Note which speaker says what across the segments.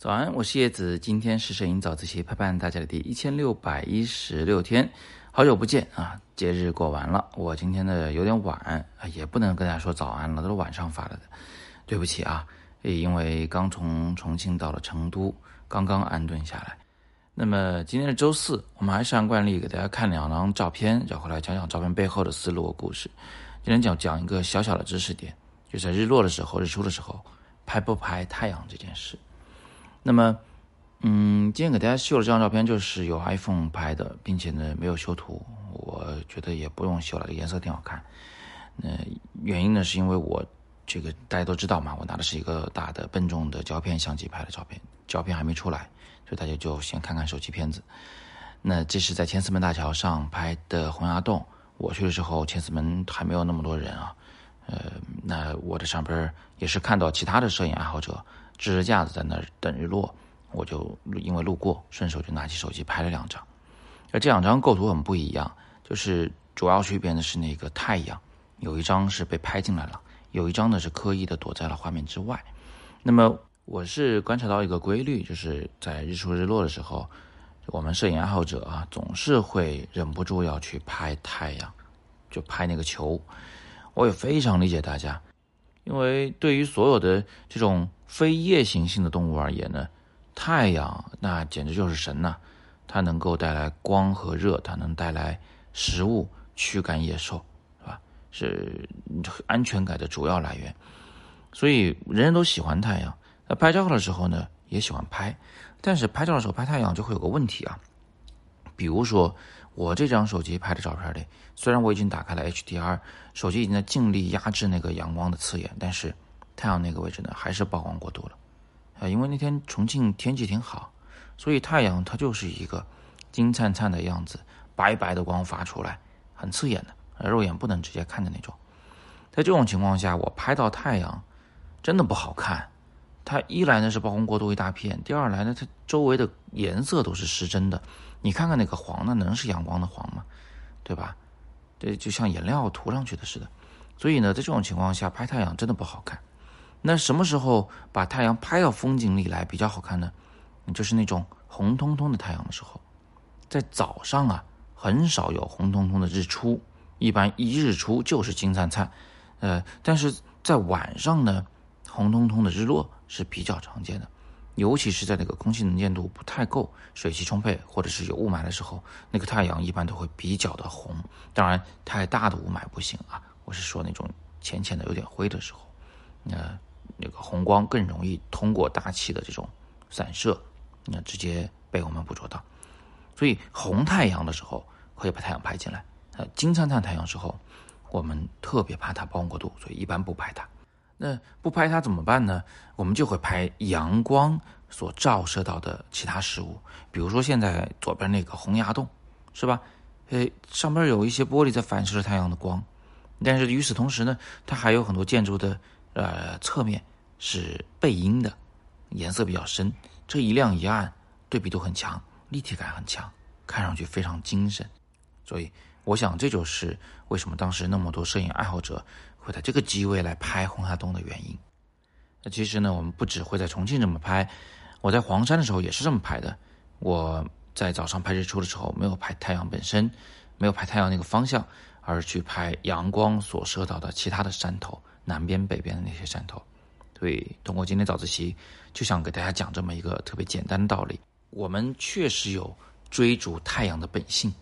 Speaker 1: 早安，我是叶子。今天是摄影早自习陪伴大家的第一千六百一十六天，好久不见啊！节日过完了，我今天的有点晚啊，也不能跟大家说早安了，都是晚上发的，对不起啊。因为刚从重庆到了成都，刚刚安顿下来。那么今天是周四，我们还是按惯例给大家看两张照片，然后来讲讲照片背后的思路和故事。今天讲讲一个小小的知识点，就在日落的时候、日出的时候，拍不拍太阳这件事。那么，嗯，今天给大家秀的这张照片就是由 iPhone 拍的，并且呢没有修图，我觉得也不用修了，颜色挺好看。那原因呢是因为我这个大家都知道嘛，我拿的是一个大的笨重的胶片相机拍的照片，胶片还没出来，所以大家就先看看手机片子。那这是在千厮门大桥上拍的洪崖洞，我去的时候千厮门还没有那么多人啊，呃，那我在上边也是看到其他的摄影爱好者。支着架子在那等日落，我就因为路过，顺手就拿起手机拍了两张。而这两张构图很不一样，就是主要区别呢是那个太阳，有一张是被拍进来了，有一张呢是刻意的躲在了画面之外。那么我是观察到一个规律，就是在日出日落的时候，我们摄影爱好者啊总是会忍不住要去拍太阳，就拍那个球。我也非常理解大家。因为对于所有的这种非夜行性的动物而言呢，太阳那简直就是神呐！它能够带来光和热，它能带来食物，驱赶野兽，是吧？是安全感的主要来源。所以人人都喜欢太阳。那拍照的时候呢，也喜欢拍。但是拍照的时候拍太阳就会有个问题啊，比如说。我这张手机拍的照片里，虽然我已经打开了 HDR，手机已经在尽力压制那个阳光的刺眼，但是太阳那个位置呢，还是曝光过度了。啊，因为那天重庆天气挺好，所以太阳它就是一个金灿灿的样子，白白的光发出来，很刺眼的，肉眼不能直接看的那种。在这种情况下，我拍到太阳真的不好看。它一来呢是曝光过度一大片，第二来呢它周围的颜色都是失真的。你看看那个黄，那能是阳光的黄吗？对吧？这就像颜料涂上去的似的。所以呢，在这种情况下拍太阳真的不好看。那什么时候把太阳拍到风景里来比较好看呢？就是那种红彤彤的太阳的时候。在早上啊，很少有红彤彤的日出，一般一日出就是金灿灿。呃，但是在晚上呢，红彤彤的日落是比较常见的。尤其是在那个空气能见度不太够、水汽充沛，或者是有雾霾的时候，那个太阳一般都会比较的红。当然，太大的雾霾不行啊。我是说那种浅浅的、有点灰的时候，那那个红光更容易通过大气的这种散射，那直接被我们捕捉到。所以红太阳的时候可以把太阳拍进来。呃，金灿灿太阳时候，我们特别怕它曝光过度，所以一般不拍它。那不拍它怎么办呢？我们就会拍阳光所照射到的其他事物，比如说现在左边那个洪崖洞，是吧？诶，上边有一些玻璃在反射着太阳的光，但是与此同时呢，它还有很多建筑的呃侧面是背阴的，颜色比较深，这一亮一暗，对比度很强，立体感很强，看上去非常精神。所以我想这就是为什么当时那么多摄影爱好者。会在这个机位来拍红崖洞的原因。那其实呢，我们不只会在重庆这么拍，我在黄山的时候也是这么拍的。我在早上拍日出的时候，没有拍太阳本身，没有拍太阳那个方向，而去拍阳光所射到的其他的山头，南边、北边的那些山头。所以，通过今天早自习，就想给大家讲这么一个特别简单的道理：我们确实有追逐太阳的本性，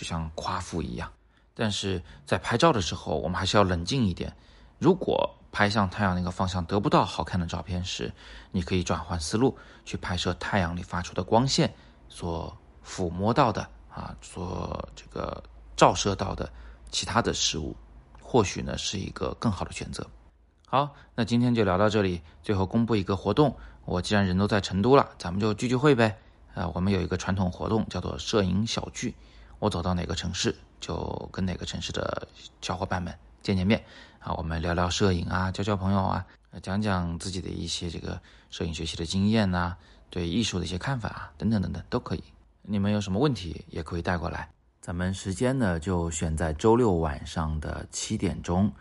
Speaker 1: 就像夸父一样。但是在拍照的时候，我们还是要冷静一点。如果拍向太阳那个方向得不到好看的照片时，你可以转换思路，去拍摄太阳里发出的光线所抚摸到的啊，所这个照射到的其他的事物，或许呢是一个更好的选择。好，那今天就聊到这里。最后公布一个活动，我既然人都在成都了，咱们就聚聚会呗。啊，我们有一个传统活动叫做摄影小聚。我走到哪个城市，就跟哪个城市的小伙伴们见见面啊，我们聊聊摄影啊，交交朋友啊，讲讲自己的一些这个摄影学习的经验呐，对艺术的一些看法啊，等等等等都可以。你们有什么问题也可以带过来。咱们时间呢就选在周六晚上的七点钟，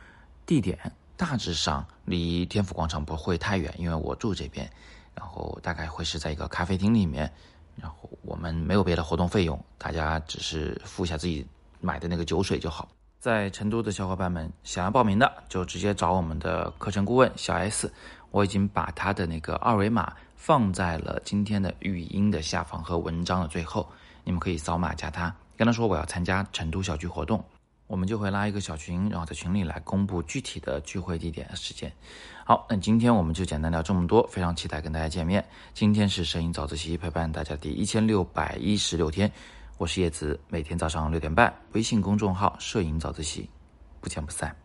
Speaker 1: 地点大致上离天府广场不会太远，因为我住这边。然后大概会是在一个咖啡厅里面，然后我们没有别的活动费用，大家只是付一下自己买的那个酒水就好。在成都的小伙伴们想要报名的，就直接找我们的课程顾问小 S，我已经把他的那个二维码放在了今天的语音的下方和文章的最后，你们可以扫码加他，跟他说我要参加成都小聚活动。我们就会拉一个小群，然后在群里来公布具体的聚会地点、时间。好，那今天我们就简单聊这么多，非常期待跟大家见面。今天是摄影早自习陪伴大家第一千六百一十六天，我是叶子，每天早上六点半，微信公众号“摄影早自习”，不见不散。